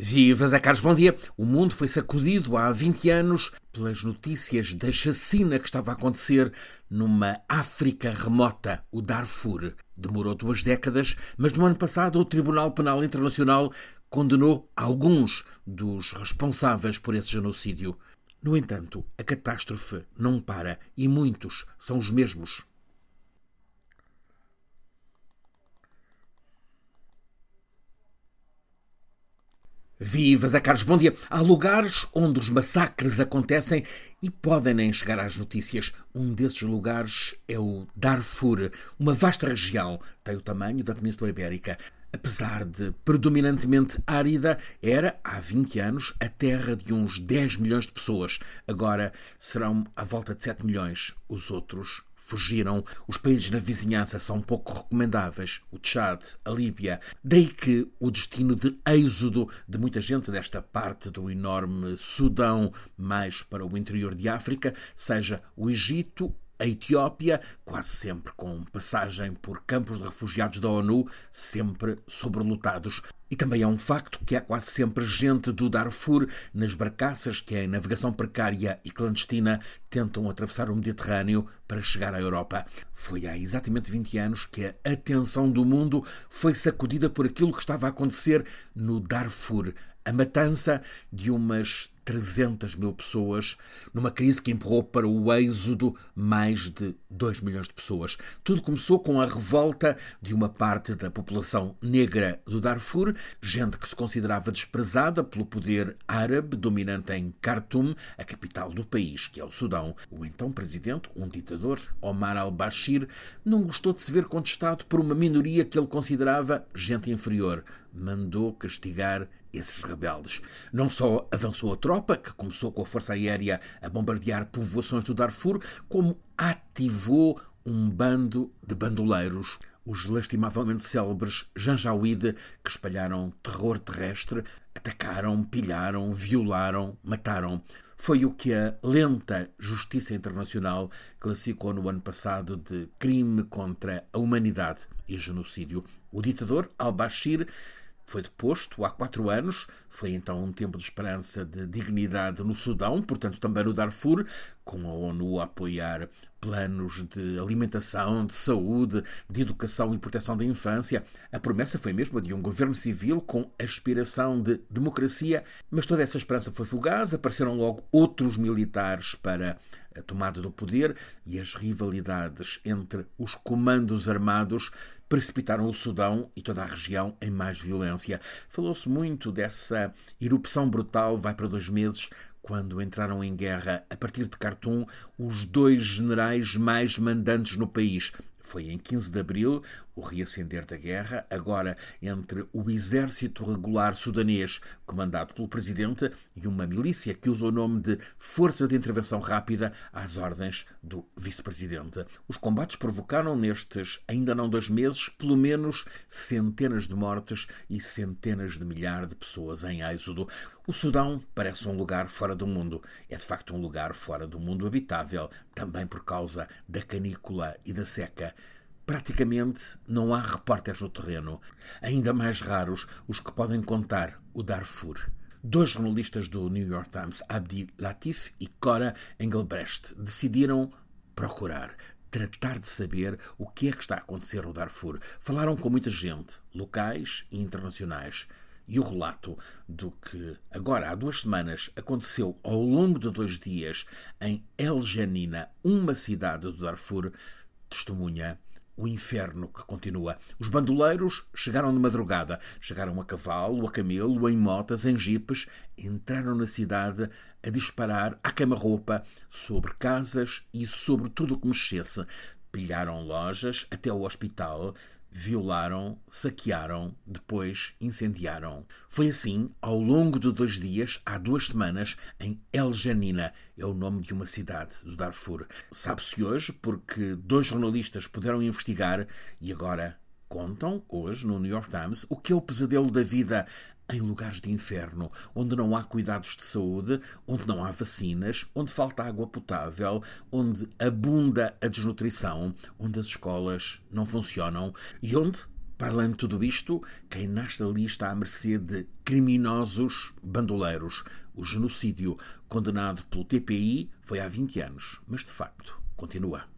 Viva Zé Carlos, bom dia. O mundo foi sacudido há 20 anos pelas notícias da chacina que estava a acontecer numa África remota, o Darfur. Demorou duas décadas, mas no ano passado o Tribunal Penal Internacional condenou alguns dos responsáveis por esse genocídio. No entanto, a catástrofe não para e muitos são os mesmos Viva Zé Carlos, bom dia. Há lugares onde os massacres acontecem e podem nem chegar às notícias. Um desses lugares é o Darfur, uma vasta região, tem o tamanho da Península Ibérica. Apesar de predominantemente árida, era, há 20 anos, a terra de uns 10 milhões de pessoas. Agora serão à volta de 7 milhões. Os outros fugiram. Os países na vizinhança são pouco recomendáveis, o Tchad, a Líbia. Daí que o destino de êxodo de muita gente desta parte do enorme Sudão, mais para o interior de África, seja o Egito a Etiópia, quase sempre com passagem por campos de refugiados da ONU, sempre sobrelotados. E também é um facto que há quase sempre gente do Darfur nas barcaças que, em navegação precária e clandestina, tentam atravessar o Mediterrâneo para chegar à Europa. Foi há exatamente 20 anos que a atenção do mundo foi sacudida por aquilo que estava a acontecer no Darfur, a matança de umas 300 mil pessoas, numa crise que empurrou para o êxodo mais de 2 milhões de pessoas. Tudo começou com a revolta de uma parte da população negra do Darfur, gente que se considerava desprezada pelo poder árabe dominante em Khartoum, a capital do país, que é o Sudão. O então presidente, um ditador, Omar al-Bashir, não gostou de se ver contestado por uma minoria que ele considerava gente inferior. Mandou castigar esses rebeldes. Não só avançou a tropa, que começou com a Força Aérea a bombardear povoações do Darfur, como ativou um bando de bandoleiros, os lastimavelmente célebres Janjaweed, que espalharam terror terrestre, atacaram, pilharam, violaram, mataram. Foi o que a lenta Justiça Internacional classificou no ano passado de crime contra a humanidade e genocídio. O ditador al-Bashir foi deposto há quatro anos. Foi então um tempo de esperança de dignidade no Sudão, portanto também no Darfur, com a ONU a apoiar planos de alimentação, de saúde, de educação e proteção da infância. A promessa foi mesmo a de um governo civil com aspiração de democracia, mas toda essa esperança foi fugaz. Apareceram logo outros militares para a tomada do poder e as rivalidades entre os comandos armados precipitaram o Sudão e toda a região em mais violência. Falou-se muito dessa erupção brutal, vai para dois meses, quando entraram em guerra a partir de Khartoum os dois generais mais mandantes no país, foi em 15 de abril, o reacender da guerra, agora entre o exército regular sudanês, comandado pelo presidente, e uma milícia que usa o nome de Força de Intervenção Rápida às ordens do vice-presidente. Os combates provocaram nestes ainda não dois meses pelo menos centenas de mortes e centenas de milhares de pessoas em êxodo. O Sudão parece um lugar fora do mundo. É de facto um lugar fora do mundo habitável, também por causa da canícula e da seca. Praticamente não há repórteres no terreno, ainda mais raros os que podem contar o Darfur. Dois jornalistas do New York Times, Abdi Latif e Cora Engelbrecht, decidiram procurar, tratar de saber o que é que está a acontecer no Darfur. Falaram com muita gente, locais e internacionais. E o relato do que agora há duas semanas aconteceu ao longo de dois dias em El Janina, uma cidade do Darfur, testemunha o inferno que continua. Os bandoleiros chegaram de madrugada. Chegaram a cavalo, a camelo, em motas, em jipes. Entraram na cidade a disparar à queima-roupa sobre casas e sobre tudo o que mexesse. Pilharam lojas até o hospital, violaram, saquearam, depois incendiaram. Foi assim ao longo de dois dias, há duas semanas, em El Janina, é o nome de uma cidade do Darfur. Sabe-se hoje porque dois jornalistas puderam investigar e agora contam, hoje, no New York Times, o que é o pesadelo da vida em lugares de inferno, onde não há cuidados de saúde, onde não há vacinas, onde falta água potável, onde abunda a desnutrição, onde as escolas não funcionam e onde Para além de tudo isto, quem nasce ali está à mercê de criminosos bandoleiros. O genocídio condenado pelo TPI foi há 20 anos, mas de facto continua.